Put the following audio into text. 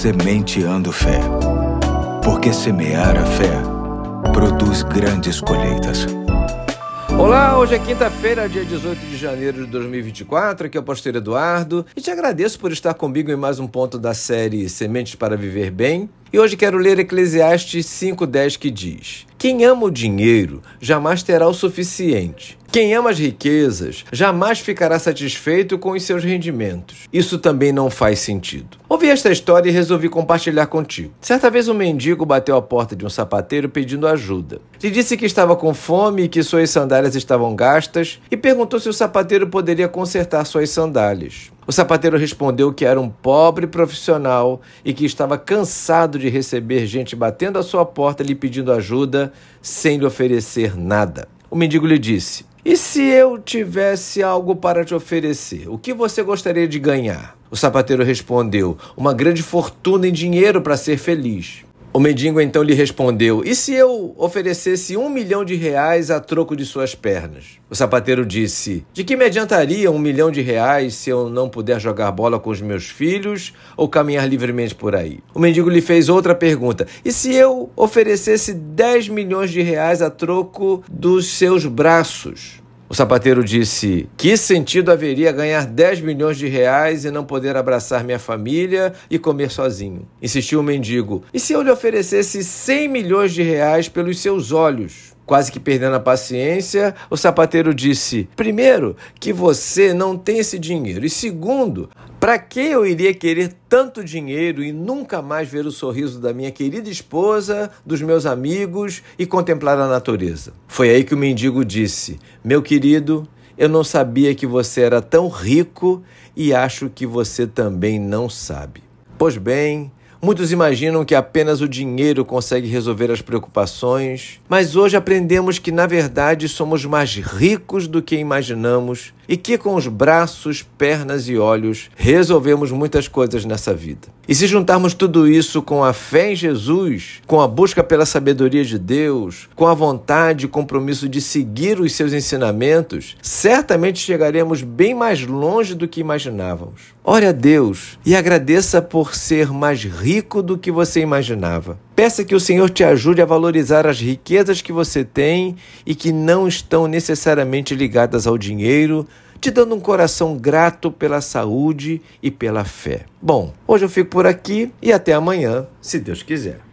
Sementeando Fé. Porque semear a fé produz grandes colheitas. Olá, hoje é quinta-feira, dia 18 de janeiro de 2024. Aqui é o pastor Eduardo e te agradeço por estar comigo em mais um ponto da série Sementes para Viver Bem. E hoje quero ler Eclesiastes 5,10 que diz: Quem ama o dinheiro jamais terá o suficiente. Quem ama as riquezas jamais ficará satisfeito com os seus rendimentos. Isso também não faz sentido. Ouvi esta história e resolvi compartilhar contigo. Certa vez um mendigo bateu à porta de um sapateiro pedindo ajuda. Lhe disse que estava com fome e que suas sandálias estavam gastas e perguntou se o sapateiro poderia consertar suas sandálias. O sapateiro respondeu que era um pobre profissional e que estava cansado de receber gente batendo à sua porta lhe pedindo ajuda sem lhe oferecer nada. O mendigo lhe disse: E se eu tivesse algo para te oferecer, o que você gostaria de ganhar? O sapateiro respondeu: Uma grande fortuna em dinheiro para ser feliz. O mendigo então lhe respondeu: E se eu oferecesse um milhão de reais a troco de suas pernas? O sapateiro disse: De que me adiantaria um milhão de reais se eu não puder jogar bola com os meus filhos ou caminhar livremente por aí? O mendigo lhe fez outra pergunta: E se eu oferecesse 10 milhões de reais a troco dos seus braços? O sapateiro disse: Que sentido haveria ganhar 10 milhões de reais e não poder abraçar minha família e comer sozinho? Insistiu o mendigo: E se eu lhe oferecesse 100 milhões de reais pelos seus olhos? Quase que perdendo a paciência, o sapateiro disse: Primeiro, que você não tem esse dinheiro. E segundo, para que eu iria querer tanto dinheiro e nunca mais ver o sorriso da minha querida esposa, dos meus amigos e contemplar a natureza? Foi aí que o mendigo disse: Meu querido, eu não sabia que você era tão rico e acho que você também não sabe. Pois bem, Muitos imaginam que apenas o dinheiro consegue resolver as preocupações, mas hoje aprendemos que, na verdade, somos mais ricos do que imaginamos e que, com os braços, pernas e olhos, resolvemos muitas coisas nessa vida. E se juntarmos tudo isso com a fé em Jesus, com a busca pela sabedoria de Deus, com a vontade e compromisso de seguir os seus ensinamentos, certamente chegaremos bem mais longe do que imaginávamos. Ore a Deus e agradeça por ser mais rico do que você imaginava. Peça que o Senhor te ajude a valorizar as riquezas que você tem e que não estão necessariamente ligadas ao dinheiro, te dando um coração grato pela saúde e pela fé. Bom, hoje eu fico por aqui e até amanhã, se Deus quiser.